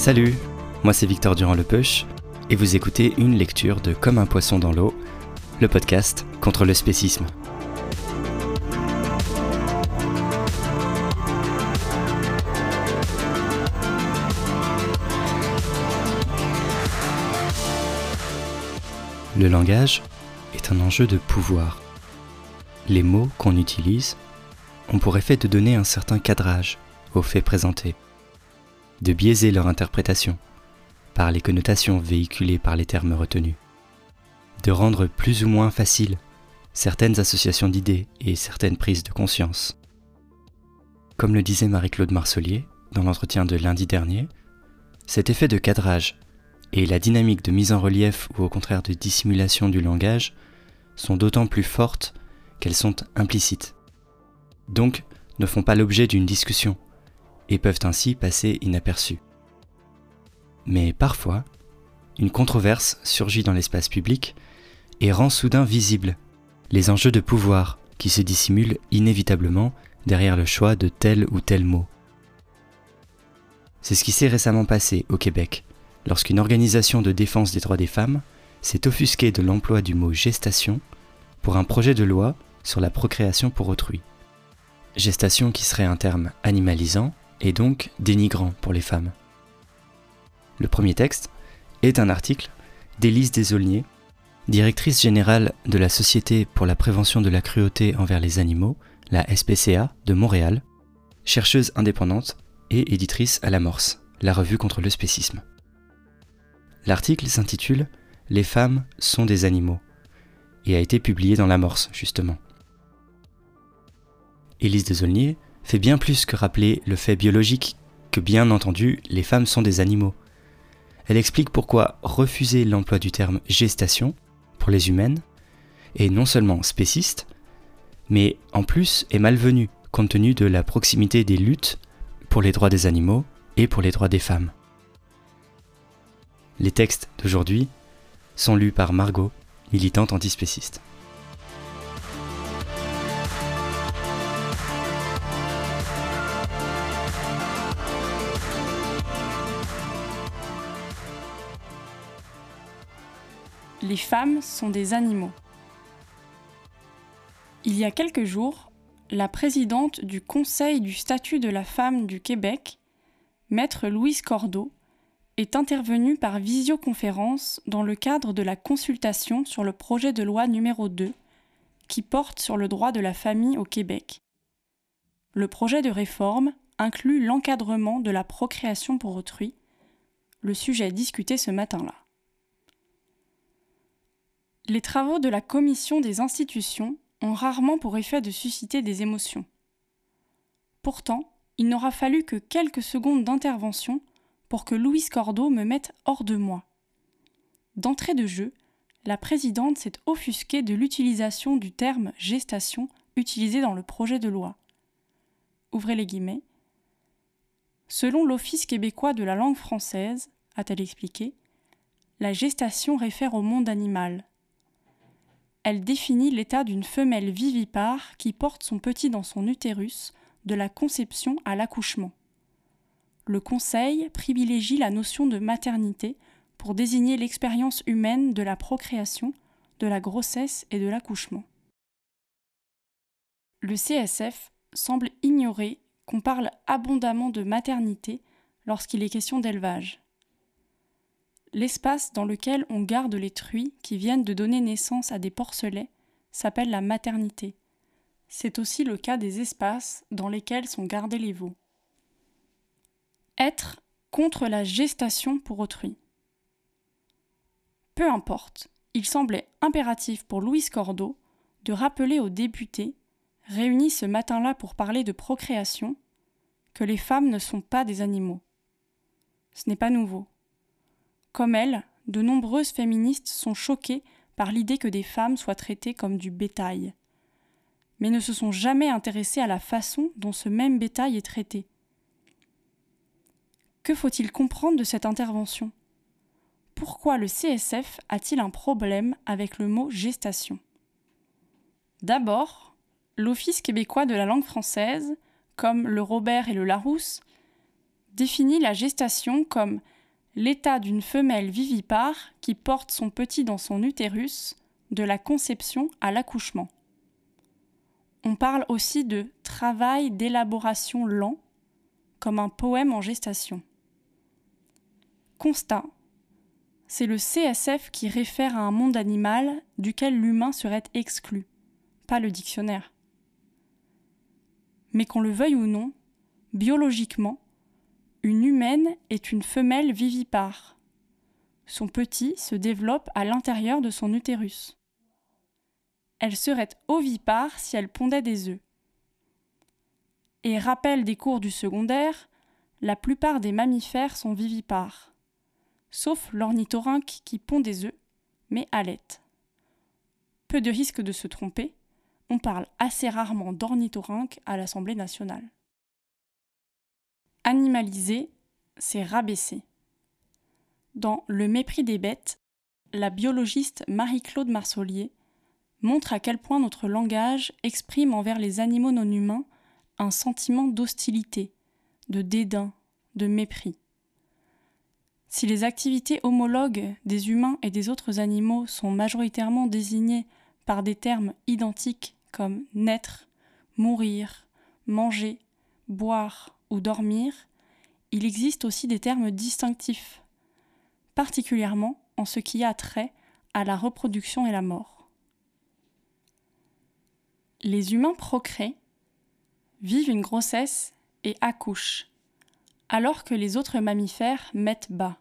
Salut, moi c'est Victor Durand-Lepeuche et vous écoutez une lecture de Comme un poisson dans l'eau, le podcast contre le spécisme. Le langage est un enjeu de pouvoir. Les mots qu'on utilise ont pour effet de donner un certain cadrage aux faits présentés de biaiser leur interprétation par les connotations véhiculées par les termes retenus, de rendre plus ou moins facile certaines associations d'idées et certaines prises de conscience. Comme le disait Marie-Claude Marcelier dans l'entretien de lundi dernier, cet effet de cadrage et la dynamique de mise en relief ou au contraire de dissimulation du langage sont d'autant plus fortes qu'elles sont implicites, donc ne font pas l'objet d'une discussion et peuvent ainsi passer inaperçus. Mais parfois, une controverse surgit dans l'espace public et rend soudain visibles les enjeux de pouvoir qui se dissimulent inévitablement derrière le choix de tel ou tel mot. C'est ce qui s'est récemment passé au Québec, lorsqu'une organisation de défense des droits des femmes s'est offusquée de l'emploi du mot gestation pour un projet de loi sur la procréation pour autrui. Gestation qui serait un terme animalisant et donc dénigrant pour les femmes. Le premier texte est un article d'Élise Desaulniers, directrice générale de la Société pour la prévention de la cruauté envers les animaux, la SPCA de Montréal, chercheuse indépendante et éditrice à l'Amorce, la revue contre le spécisme. L'article s'intitule Les femmes sont des animaux et a été publié dans l'Amorce, justement. Élise Desaulniers fait bien plus que rappeler le fait biologique que bien entendu les femmes sont des animaux. Elle explique pourquoi refuser l'emploi du terme gestation pour les humaines est non seulement spéciste, mais en plus est malvenu compte tenu de la proximité des luttes pour les droits des animaux et pour les droits des femmes. Les textes d'aujourd'hui sont lus par Margot, militante antispéciste. Les femmes sont des animaux. Il y a quelques jours, la présidente du Conseil du statut de la femme du Québec, maître Louise Cordeau, est intervenue par visioconférence dans le cadre de la consultation sur le projet de loi numéro 2 qui porte sur le droit de la famille au Québec. Le projet de réforme inclut l'encadrement de la procréation pour autrui, le sujet discuté ce matin-là. Les travaux de la commission des institutions ont rarement pour effet de susciter des émotions. Pourtant, il n'aura fallu que quelques secondes d'intervention pour que Louise Cordeau me mette hors de moi. D'entrée de jeu, la présidente s'est offusquée de l'utilisation du terme gestation utilisé dans le projet de loi. Ouvrez les guillemets. Selon l'Office québécois de la langue française, a-t-elle expliqué, la gestation réfère au monde animal, elle définit l'état d'une femelle vivipare qui porte son petit dans son utérus de la conception à l'accouchement. Le Conseil privilégie la notion de maternité pour désigner l'expérience humaine de la procréation, de la grossesse et de l'accouchement. le CSF semble ignorer qu'on parle abondamment de maternité lorsqu'il est question d'élevage. L'espace dans lequel on garde les truies qui viennent de donner naissance à des porcelets s'appelle la maternité. C'est aussi le cas des espaces dans lesquels sont gardés les veaux. Être contre la gestation pour autrui. Peu importe, il semblait impératif pour Louise Cordeau de rappeler aux députés réunis ce matin-là pour parler de procréation, que les femmes ne sont pas des animaux. Ce n'est pas nouveau. Comme elle, de nombreuses féministes sont choquées par l'idée que des femmes soient traitées comme du bétail, mais ne se sont jamais intéressées à la façon dont ce même bétail est traité. Que faut-il comprendre de cette intervention? Pourquoi le CSF a-t-il un problème avec le mot gestation? D'abord, l'Office québécois de la langue française, comme le Robert et le Larousse, définit la gestation comme l'état d'une femelle vivipare qui porte son petit dans son utérus de la conception à l'accouchement. On parle aussi de travail d'élaboration lent, comme un poème en gestation. Constat. C'est le CSF qui réfère à un monde animal duquel l'humain serait exclu, pas le dictionnaire mais qu'on le veuille ou non, biologiquement, une humaine est une femelle vivipare. Son petit se développe à l'intérieur de son utérus. Elle serait ovipare si elle pondait des œufs. Et rappel des cours du secondaire, la plupart des mammifères sont vivipares, sauf l'ornithorynque qui pond des œufs, mais allait. Peu de risque de se tromper, on parle assez rarement d'ornithorynque à l'Assemblée nationale. Animaliser, c'est rabaisser. Dans Le mépris des bêtes, la biologiste Marie-Claude Marsolier montre à quel point notre langage exprime envers les animaux non humains un sentiment d'hostilité, de dédain, de mépris. Si les activités homologues des humains et des autres animaux sont majoritairement désignées par des termes identiques comme naître, mourir, manger, boire ou dormir, il existe aussi des termes distinctifs, particulièrement en ce qui a trait à la reproduction et la mort. Les humains procréent, vivent une grossesse et accouchent, alors que les autres mammifères mettent bas.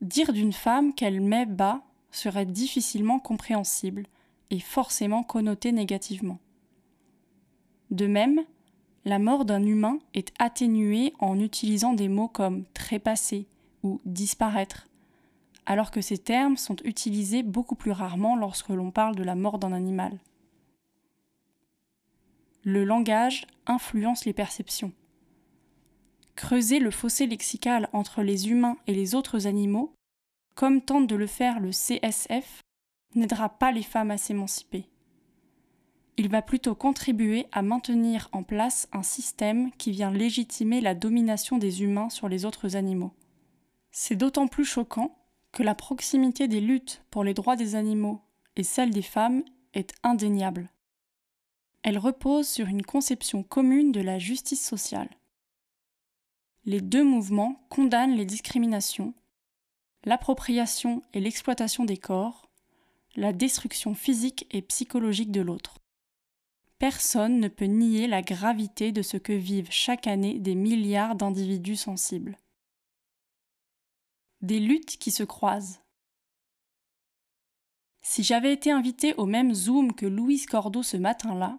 Dire d'une femme qu'elle met bas serait difficilement compréhensible, est forcément connoté négativement. De même, la mort d'un humain est atténuée en utilisant des mots comme trépasser ou disparaître, alors que ces termes sont utilisés beaucoup plus rarement lorsque l'on parle de la mort d'un animal. Le langage influence les perceptions. Creuser le fossé lexical entre les humains et les autres animaux, comme tente de le faire le CSF, n'aidera pas les femmes à s'émanciper. Il va plutôt contribuer à maintenir en place un système qui vient légitimer la domination des humains sur les autres animaux. C'est d'autant plus choquant que la proximité des luttes pour les droits des animaux et celle des femmes est indéniable. Elle repose sur une conception commune de la justice sociale. Les deux mouvements condamnent les discriminations, l'appropriation et l'exploitation des corps, la destruction physique et psychologique de l'autre. Personne ne peut nier la gravité de ce que vivent chaque année des milliards d'individus sensibles. Des luttes qui se croisent. Si j'avais été invité au même Zoom que Louise Cordeau ce matin-là,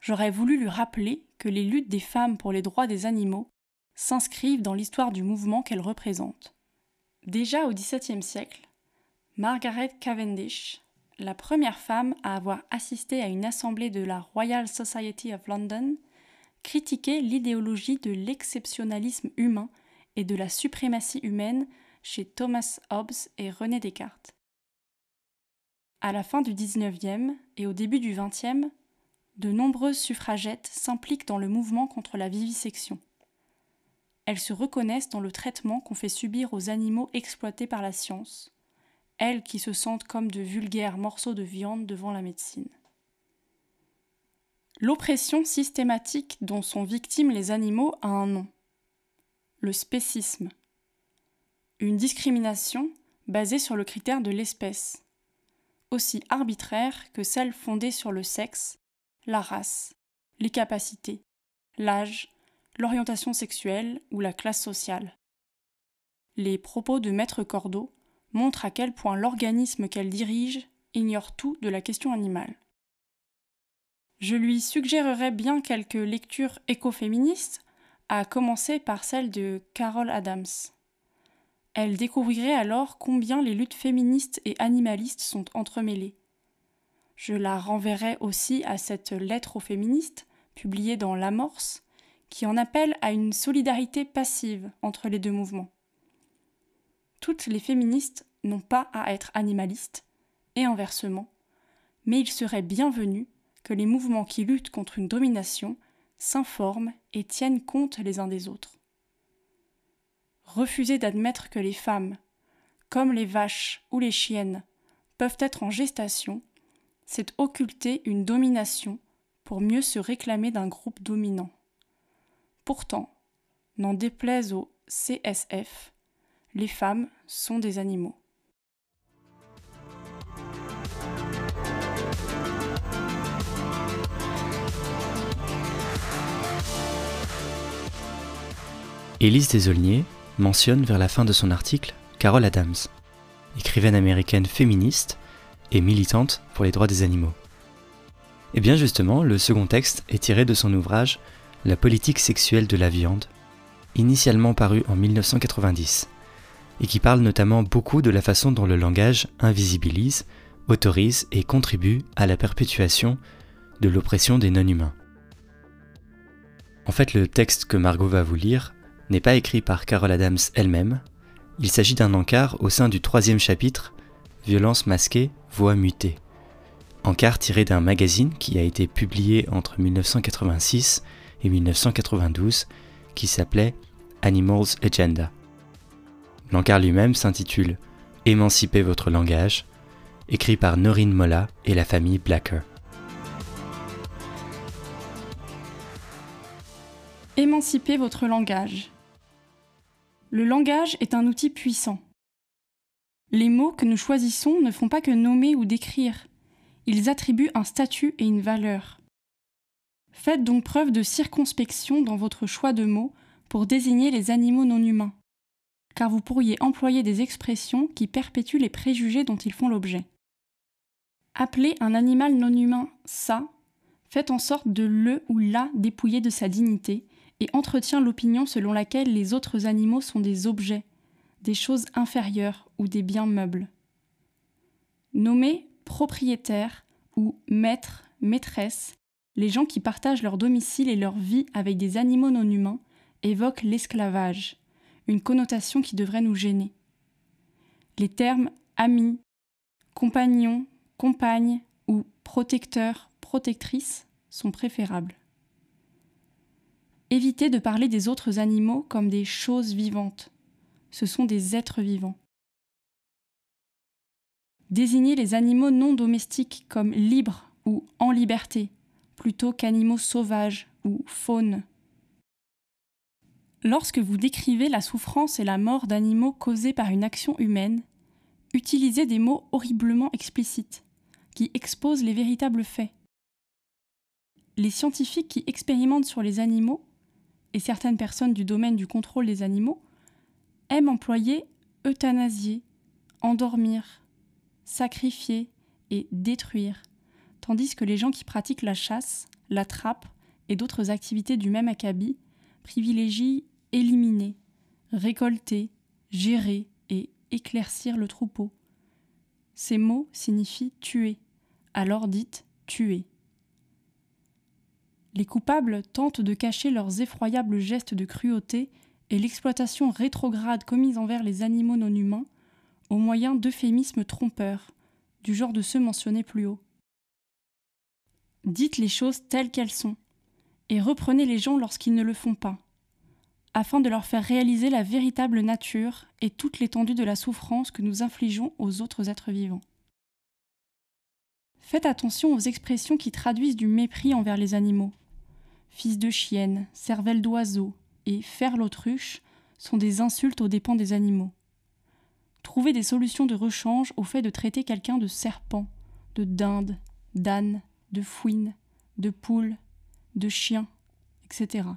j'aurais voulu lui rappeler que les luttes des femmes pour les droits des animaux s'inscrivent dans l'histoire du mouvement qu'elles représentent. Déjà au XVIIe siècle, Margaret Cavendish, la première femme à avoir assisté à une assemblée de la Royal Society of London, critiquait l'idéologie de l'exceptionnalisme humain et de la suprématie humaine chez Thomas Hobbes et René Descartes. À la fin du XIXe et au début du XXe, de nombreuses suffragettes s'impliquent dans le mouvement contre la vivisection. Elles se reconnaissent dans le traitement qu'on fait subir aux animaux exploités par la science, elles qui se sentent comme de vulgaires morceaux de viande devant la médecine. L'oppression systématique dont sont victimes les animaux a un nom. Le spécisme. Une discrimination basée sur le critère de l'espèce, aussi arbitraire que celle fondée sur le sexe, la race, les capacités, l'âge, l'orientation sexuelle ou la classe sociale. Les propos de Maître Cordeau montrent à quel point l'organisme qu'elle dirige ignore tout de la question animale. Je lui suggérerais bien quelques lectures écoféministes, à commencer par celle de Carol Adams. Elle découvrirait alors combien les luttes féministes et animalistes sont entremêlées. Je la renverrai aussi à cette lettre aux féministes, publiée dans L'Amorce, qui en appelle à une solidarité passive entre les deux mouvements. Toutes les féministes n'ont pas à être animalistes, et inversement, mais il serait bienvenu que les mouvements qui luttent contre une domination s'informent et tiennent compte les uns des autres. Refuser d'admettre que les femmes, comme les vaches ou les chiennes, peuvent être en gestation, c'est occulter une domination pour mieux se réclamer d'un groupe dominant. Pourtant, n'en déplaise au CSF, les femmes sont des animaux. Élise Desaulniers mentionne vers la fin de son article Carol Adams, écrivaine américaine féministe et militante pour les droits des animaux. Et eh bien justement, le second texte est tiré de son ouvrage La politique sexuelle de la viande, initialement paru en 1990, et qui parle notamment beaucoup de la façon dont le langage invisibilise, autorise et contribue à la perpétuation de l'oppression des non-humains. En fait, le texte que Margot va vous lire n'est pas écrit par Carol Adams elle-même. Il s'agit d'un encart au sein du troisième chapitre, Violence masquée, voix mutée. Encart tiré d'un magazine qui a été publié entre 1986 et 1992 qui s'appelait Animals Agenda. L'encart lui-même s'intitule Émanciper votre langage, écrit par Norine Molla et la famille Blacker. Émanciper votre langage. Le langage est un outil puissant. Les mots que nous choisissons ne font pas que nommer ou décrire, ils attribuent un statut et une valeur. Faites donc preuve de circonspection dans votre choix de mots pour désigner les animaux non humains, car vous pourriez employer des expressions qui perpétuent les préjugés dont ils font l'objet. Appeler un animal non humain ça, faites en sorte de le ou la dépouiller de sa dignité et entretient l'opinion selon laquelle les autres animaux sont des objets, des choses inférieures ou des biens meubles. Nommés propriétaires ou maîtres, maîtresses, les gens qui partagent leur domicile et leur vie avec des animaux non humains évoquent l'esclavage, une connotation qui devrait nous gêner. Les termes amis, compagnon, compagne ou protecteur, protectrice sont préférables. Évitez de parler des autres animaux comme des choses vivantes. Ce sont des êtres vivants. Désignez les animaux non domestiques comme libres ou en liberté, plutôt qu'animaux sauvages ou faune. Lorsque vous décrivez la souffrance et la mort d'animaux causés par une action humaine, utilisez des mots horriblement explicites, qui exposent les véritables faits. Les scientifiques qui expérimentent sur les animaux et certaines personnes du domaine du contrôle des animaux aiment employer euthanasier, endormir, sacrifier et détruire, tandis que les gens qui pratiquent la chasse, la trappe et d'autres activités du même acabit privilégient éliminer, récolter, gérer et éclaircir le troupeau. Ces mots signifient tuer, alors dites tuer. Les coupables tentent de cacher leurs effroyables gestes de cruauté et l'exploitation rétrograde commise envers les animaux non humains au moyen d'euphémismes trompeurs, du genre de ceux mentionnés plus haut. Dites les choses telles qu'elles sont, et reprenez les gens lorsqu'ils ne le font pas, afin de leur faire réaliser la véritable nature et toute l'étendue de la souffrance que nous infligeons aux autres êtres vivants. Faites attention aux expressions qui traduisent du mépris envers les animaux. Fils de chienne, cervelle d'oiseau et faire l'autruche sont des insultes aux dépens des animaux. Trouvez des solutions de rechange au fait de traiter quelqu'un de serpent, de dinde, d'âne, de fouine, de poule, de chien, etc.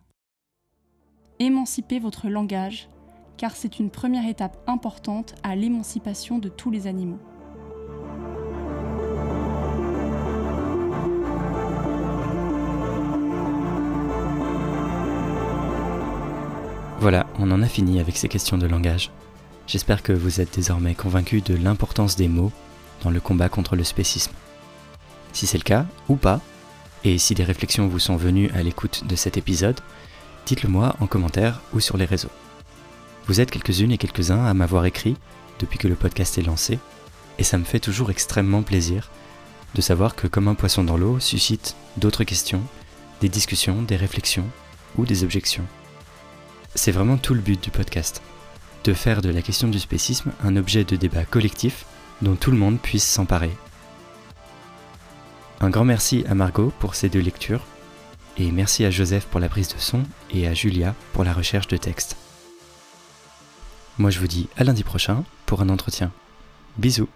Émancipez votre langage, car c'est une première étape importante à l'émancipation de tous les animaux. Voilà, on en a fini avec ces questions de langage. J'espère que vous êtes désormais convaincu de l'importance des mots dans le combat contre le spécisme. Si c'est le cas, ou pas, et si des réflexions vous sont venues à l'écoute de cet épisode, dites-le moi en commentaire ou sur les réseaux. Vous êtes quelques-unes et quelques-uns à m'avoir écrit depuis que le podcast est lancé, et ça me fait toujours extrêmement plaisir de savoir que Comme un poisson dans l'eau suscite d'autres questions, des discussions, des réflexions ou des objections. C'est vraiment tout le but du podcast, de faire de la question du spécisme un objet de débat collectif dont tout le monde puisse s'emparer. Un grand merci à Margot pour ces deux lectures, et merci à Joseph pour la prise de son et à Julia pour la recherche de texte. Moi je vous dis à lundi prochain pour un entretien. Bisous